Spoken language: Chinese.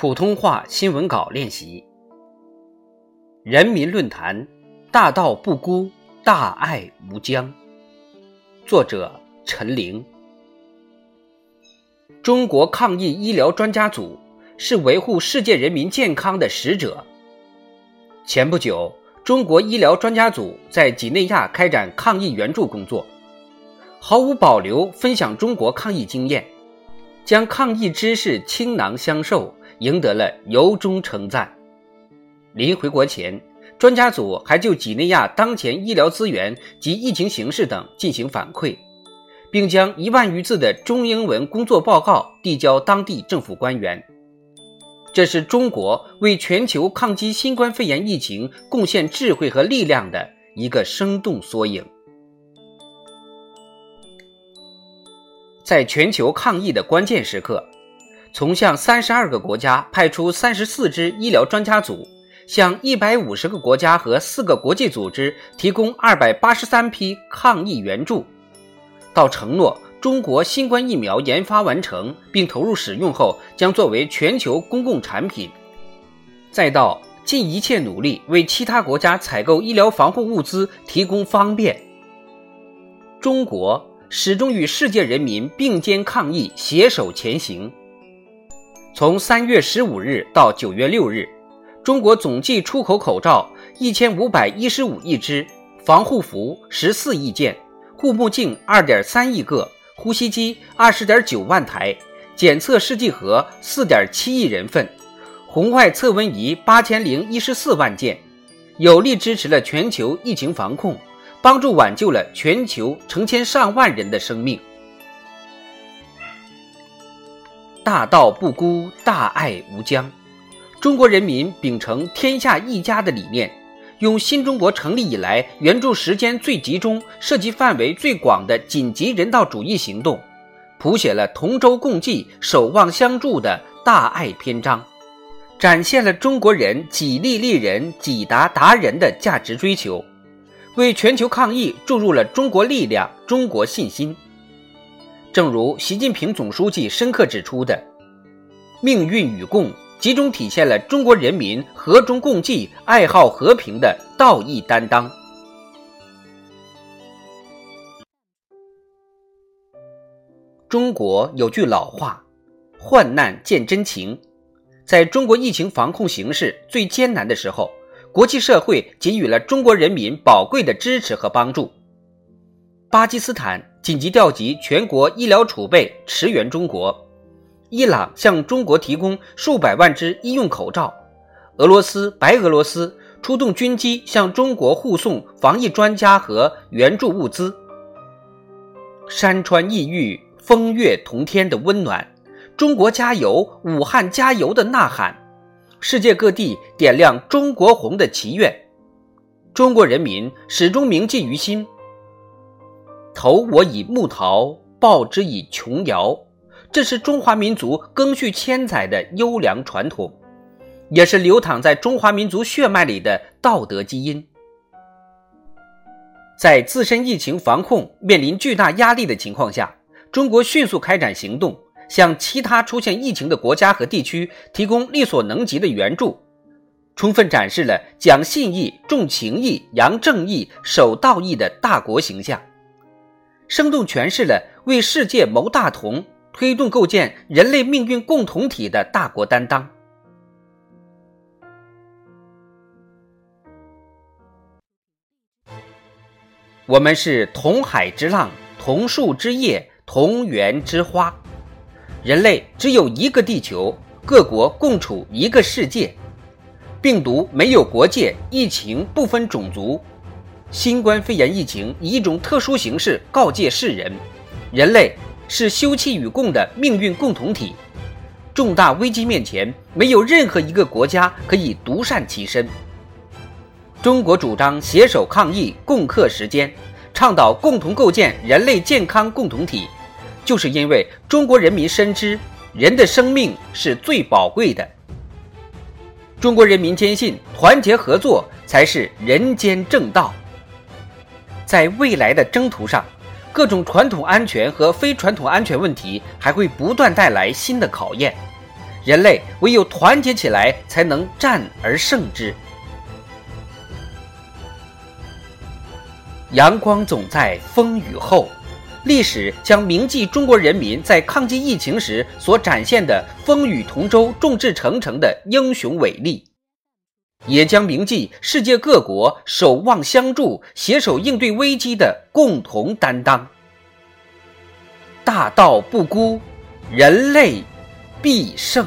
普通话新闻稿练习。人民论坛：大道不孤，大爱无疆。作者：陈玲。中国抗疫医疗专家组是维护世界人民健康的使者。前不久，中国医疗专家组在几内亚开展抗疫援助工作，毫无保留分享中国抗疫经验，将抗疫知识倾囊相授。赢得了由衷称赞。临回国前，专家组还就几内亚当前医疗资源及疫情形势等进行反馈，并将一万余字的中英文工作报告递交当地政府官员。这是中国为全球抗击新冠肺炎疫情贡献智慧和力量的一个生动缩影。在全球抗疫的关键时刻。从向三十二个国家派出三十四支医疗专家组，向一百五十个国家和四个国际组织提供二百八十三批抗疫援助，到承诺中国新冠疫苗研发完成并投入使用后将作为全球公共产品，再到尽一切努力为其他国家采购医疗防护物资提供方便，中国始终与世界人民并肩抗疫，携手前行。从三月十五日到九月六日，中国总计出口口罩一千五百一十五亿只，防护服十四亿件，护目镜二点三亿个，呼吸机二十点九万台，检测试剂盒四点七亿人份，红外测温仪八千零一十四万件，有力支持了全球疫情防控，帮助挽救了全球成千上万人的生命。大道不孤，大爱无疆。中国人民秉承“天下一家”的理念，用新中国成立以来援助时间最集中、涉及范围最广的紧急人道主义行动，谱写了同舟共济、守望相助的大爱篇章，展现了中国人己利利人、己达达人的价值追求，为全球抗疫注入了中国力量、中国信心。正如习近平总书记深刻指出的，“命运与共”集中体现了中国人民和衷共济、爱好和平的道义担当。中国有句老话：“患难见真情。”在中国疫情防控形势最艰难的时候，国际社会给予了中国人民宝贵的支持和帮助。巴基斯坦。紧急调集全国医疗储备驰援中国，伊朗向中国提供数百万只医用口罩，俄罗斯、白俄罗斯出动军机向中国护送防疫专家和援助物资。山川异域、风月同天的温暖，中国加油、武汉加油的呐喊，世界各地点亮中国红的祈愿，中国人民始终铭记于心。投我以木桃，报之以琼瑶，这是中华民族更续千载的优良传统，也是流淌在中华民族血脉里的道德基因。在自身疫情防控面临巨大压力的情况下，中国迅速开展行动，向其他出现疫情的国家和地区提供力所能及的援助，充分展示了讲信义、重情义、扬正义、守道义的大国形象。生动诠释了为世界谋大同、推动构建人类命运共同体的大国担当。我们是同海之浪、同树之叶、同源之花。人类只有一个地球，各国共处一个世界。病毒没有国界，疫情不分种族。新冠肺炎疫情以一种特殊形式告诫世人：人类是休戚与共的命运共同体。重大危机面前，没有任何一个国家可以独善其身。中国主张携手抗疫、共克时艰，倡导共同构建人类健康共同体，就是因为中国人民深知人的生命是最宝贵的。中国人民坚信，团结合作才是人间正道。在未来的征途上，各种传统安全和非传统安全问题还会不断带来新的考验。人类唯有团结起来，才能战而胜之。阳光总在风雨后，历史将铭记中国人民在抗击疫情时所展现的风雨同舟、众志成城的英雄伟力，也将铭记世界各国守望相助、携手应对危机的共同担当。大道不孤，人类必胜。